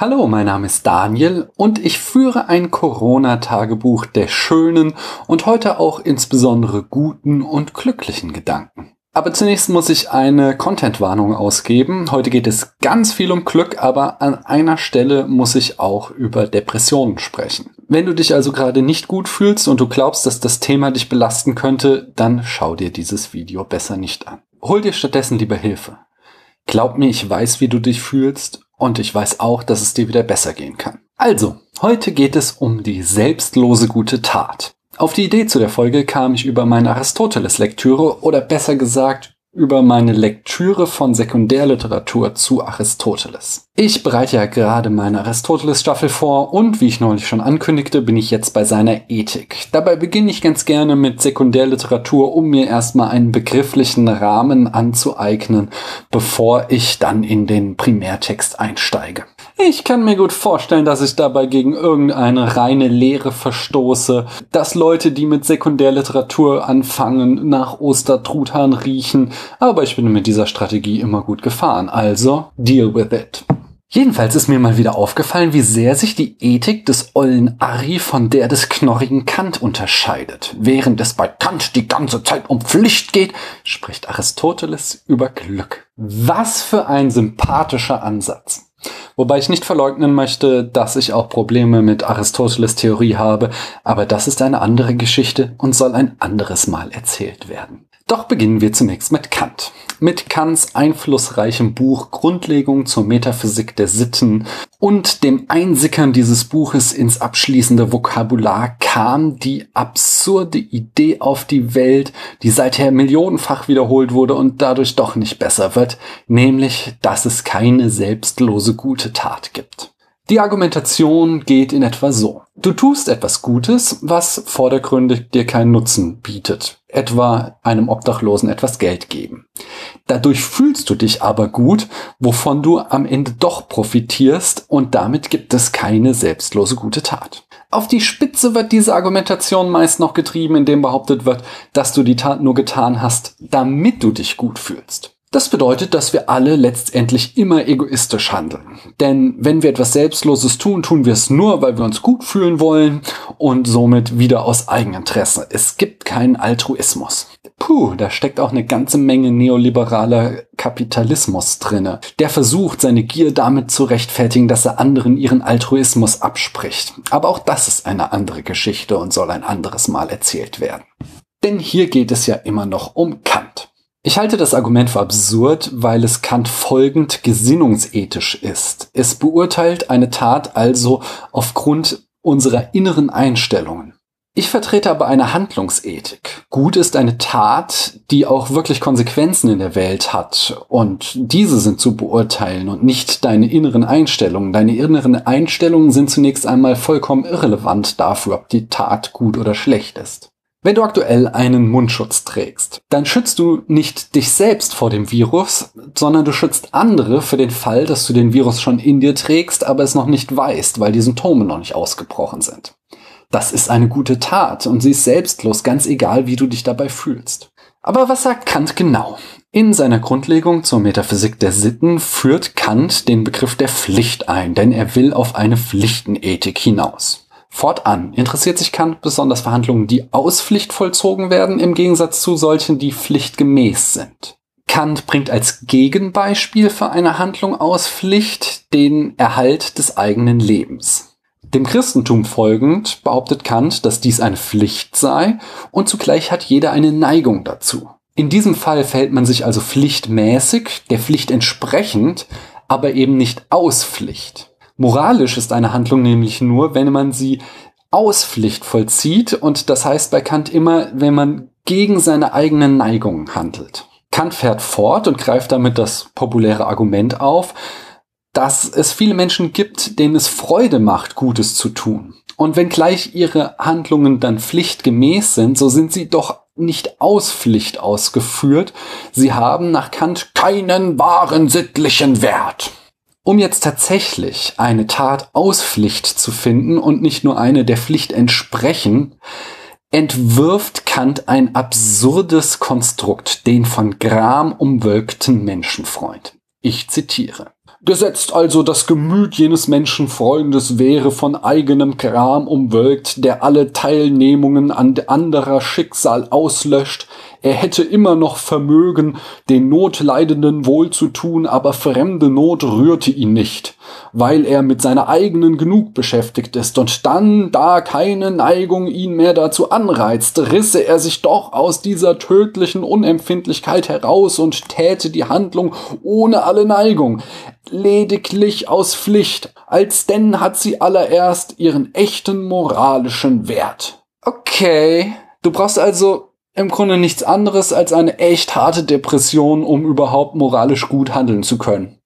Hallo, mein Name ist Daniel und ich führe ein Corona-Tagebuch der schönen und heute auch insbesondere guten und glücklichen Gedanken. Aber zunächst muss ich eine Content-Warnung ausgeben. Heute geht es ganz viel um Glück, aber an einer Stelle muss ich auch über Depressionen sprechen. Wenn du dich also gerade nicht gut fühlst und du glaubst, dass das Thema dich belasten könnte, dann schau dir dieses Video besser nicht an. Hol dir stattdessen lieber Hilfe. Glaub mir, ich weiß, wie du dich fühlst und ich weiß auch, dass es dir wieder besser gehen kann. Also, heute geht es um die selbstlose gute Tat. Auf die Idee zu der Folge kam ich über meine Aristoteles-Lektüre oder besser gesagt über meine Lektüre von Sekundärliteratur zu Aristoteles. Ich bereite ja gerade meine Aristoteles-Staffel vor und wie ich neulich schon ankündigte, bin ich jetzt bei seiner Ethik. Dabei beginne ich ganz gerne mit Sekundärliteratur, um mir erstmal einen begrifflichen Rahmen anzueignen, bevor ich dann in den Primärtext einsteige. Ich kann mir gut vorstellen, dass ich dabei gegen irgendeine reine Lehre verstoße, dass Leute, die mit Sekundärliteratur anfangen, nach Ostertruthahn riechen, aber ich bin mit dieser Strategie immer gut gefahren, also deal with it. Jedenfalls ist mir mal wieder aufgefallen, wie sehr sich die Ethik des ollen Ari von der des knorrigen Kant unterscheidet. Während es bei Kant die ganze Zeit um Pflicht geht, spricht Aristoteles über Glück. Was für ein sympathischer Ansatz. Wobei ich nicht verleugnen möchte, dass ich auch Probleme mit Aristoteles Theorie habe, aber das ist eine andere Geschichte und soll ein anderes Mal erzählt werden. Doch beginnen wir zunächst mit Kant. Mit Kants einflussreichem Buch Grundlegung zur Metaphysik der Sitten und dem Einsickern dieses Buches ins abschließende Vokabular kam die absurde Idee auf die Welt, die seither millionenfach wiederholt wurde und dadurch doch nicht besser wird, nämlich, dass es keine selbstlose gute Tat gibt. Die Argumentation geht in etwa so. Du tust etwas Gutes, was vordergründig dir keinen Nutzen bietet, etwa einem Obdachlosen etwas Geld geben. Dadurch fühlst du dich aber gut, wovon du am Ende doch profitierst und damit gibt es keine selbstlose gute Tat. Auf die Spitze wird diese Argumentation meist noch getrieben, indem behauptet wird, dass du die Tat nur getan hast, damit du dich gut fühlst. Das bedeutet, dass wir alle letztendlich immer egoistisch handeln. Denn wenn wir etwas Selbstloses tun, tun wir es nur, weil wir uns gut fühlen wollen und somit wieder aus Eigeninteresse. Es gibt keinen Altruismus. Puh, da steckt auch eine ganze Menge neoliberaler Kapitalismus drinne. Der versucht, seine Gier damit zu rechtfertigen, dass er anderen ihren Altruismus abspricht. Aber auch das ist eine andere Geschichte und soll ein anderes Mal erzählt werden. Denn hier geht es ja immer noch um Kant. Ich halte das Argument für absurd, weil es Kant folgend gesinnungsethisch ist. Es beurteilt eine Tat also aufgrund unserer inneren Einstellungen. Ich vertrete aber eine Handlungsethik. Gut ist eine Tat, die auch wirklich Konsequenzen in der Welt hat. Und diese sind zu beurteilen und nicht deine inneren Einstellungen. Deine inneren Einstellungen sind zunächst einmal vollkommen irrelevant dafür, ob die Tat gut oder schlecht ist. Wenn du aktuell einen Mundschutz trägst, dann schützt du nicht dich selbst vor dem Virus, sondern du schützt andere für den Fall, dass du den Virus schon in dir trägst, aber es noch nicht weißt, weil die Symptome noch nicht ausgebrochen sind. Das ist eine gute Tat und sie ist selbstlos, ganz egal, wie du dich dabei fühlst. Aber was sagt Kant genau? In seiner Grundlegung zur Metaphysik der Sitten führt Kant den Begriff der Pflicht ein, denn er will auf eine Pflichtenethik hinaus. Fortan interessiert sich Kant besonders für Handlungen, die aus Pflicht vollzogen werden, im Gegensatz zu solchen, die pflichtgemäß sind. Kant bringt als Gegenbeispiel für eine Handlung aus Pflicht den Erhalt des eigenen Lebens. Dem Christentum folgend behauptet Kant, dass dies eine Pflicht sei und zugleich hat jeder eine Neigung dazu. In diesem Fall verhält man sich also pflichtmäßig, der Pflicht entsprechend, aber eben nicht aus Pflicht. Moralisch ist eine Handlung nämlich nur, wenn man sie aus Pflicht vollzieht und das heißt bei Kant immer, wenn man gegen seine eigenen Neigungen handelt. Kant fährt fort und greift damit das populäre Argument auf, dass es viele Menschen gibt, denen es Freude macht, Gutes zu tun. Und wenngleich ihre Handlungen dann pflichtgemäß sind, so sind sie doch nicht aus Pflicht ausgeführt. Sie haben nach Kant keinen wahren sittlichen Wert. Um jetzt tatsächlich eine Tat aus Pflicht zu finden und nicht nur eine der Pflicht entsprechen, entwirft Kant ein absurdes Konstrukt, den von Gram umwölkten Menschenfreund. Ich zitiere. Gesetzt also das Gemüt jenes Menschenfreundes wäre von eigenem Gram umwölkt, der alle Teilnehmungen an anderer Schicksal auslöscht, er hätte immer noch Vermögen, den Notleidenden wohl zu tun, aber fremde Not rührte ihn nicht, weil er mit seiner eigenen genug beschäftigt ist, und dann, da keine Neigung ihn mehr dazu anreizt, risse er sich doch aus dieser tödlichen Unempfindlichkeit heraus und täte die Handlung ohne alle Neigung, lediglich aus Pflicht, als denn hat sie allererst ihren echten moralischen Wert. Okay, du brauchst also im Grunde nichts anderes als eine echt harte Depression, um überhaupt moralisch gut handeln zu können.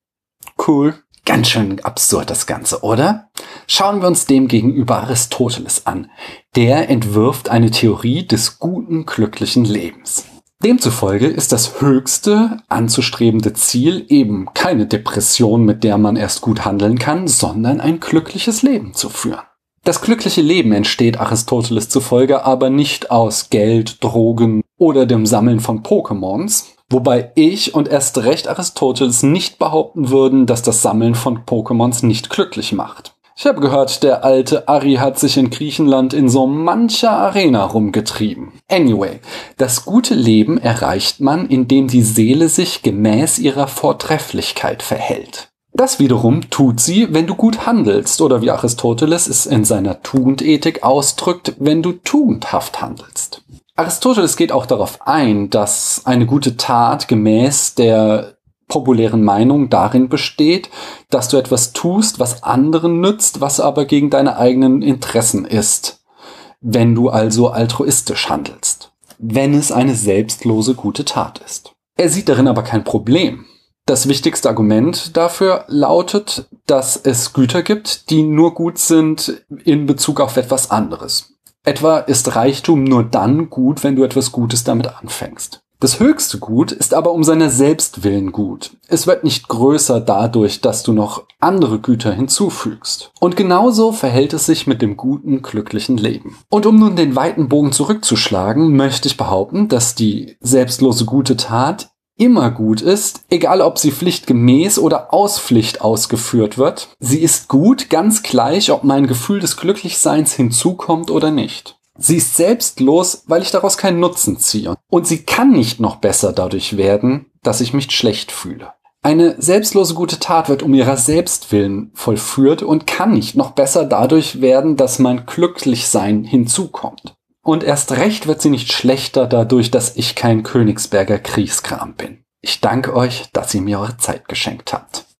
Cool. Ganz schön absurd das Ganze, oder? Schauen wir uns dem gegenüber Aristoteles an. Der entwirft eine Theorie des guten, glücklichen Lebens. Demzufolge ist das höchste anzustrebende Ziel eben keine Depression, mit der man erst gut handeln kann, sondern ein glückliches Leben zu führen. Das glückliche Leben entsteht Aristoteles zufolge aber nicht aus Geld, Drogen oder dem Sammeln von Pokémons, wobei ich und erst recht Aristoteles nicht behaupten würden, dass das Sammeln von Pokémons nicht glücklich macht. Ich habe gehört, der alte Ari hat sich in Griechenland in so mancher Arena rumgetrieben. Anyway, das gute Leben erreicht man, indem die Seele sich gemäß ihrer Vortrefflichkeit verhält. Das wiederum tut sie, wenn du gut handelst oder wie Aristoteles es in seiner Tugendethik ausdrückt, wenn du tugendhaft handelst. Aristoteles geht auch darauf ein, dass eine gute Tat gemäß der populären Meinung darin besteht, dass du etwas tust, was anderen nützt, was aber gegen deine eigenen Interessen ist, wenn du also altruistisch handelst, wenn es eine selbstlose gute Tat ist. Er sieht darin aber kein Problem. Das wichtigste Argument dafür lautet, dass es Güter gibt, die nur gut sind in Bezug auf etwas anderes. Etwa ist Reichtum nur dann gut, wenn du etwas Gutes damit anfängst. Das höchste Gut ist aber um seiner selbst willen gut. Es wird nicht größer dadurch, dass du noch andere Güter hinzufügst. Und genauso verhält es sich mit dem guten, glücklichen Leben. Und um nun den weiten Bogen zurückzuschlagen, möchte ich behaupten, dass die selbstlose gute Tat immer gut ist, egal ob sie pflichtgemäß oder aus Pflicht ausgeführt wird. Sie ist gut, ganz gleich, ob mein Gefühl des Glücklichseins hinzukommt oder nicht. Sie ist selbstlos, weil ich daraus keinen Nutzen ziehe. Und sie kann nicht noch besser dadurch werden, dass ich mich schlecht fühle. Eine selbstlose gute Tat wird um ihrer selbst willen vollführt und kann nicht noch besser dadurch werden, dass mein Glücklichsein hinzukommt. Und erst recht wird sie nicht schlechter dadurch, dass ich kein Königsberger Kriegskram bin. Ich danke euch, dass ihr mir eure Zeit geschenkt habt.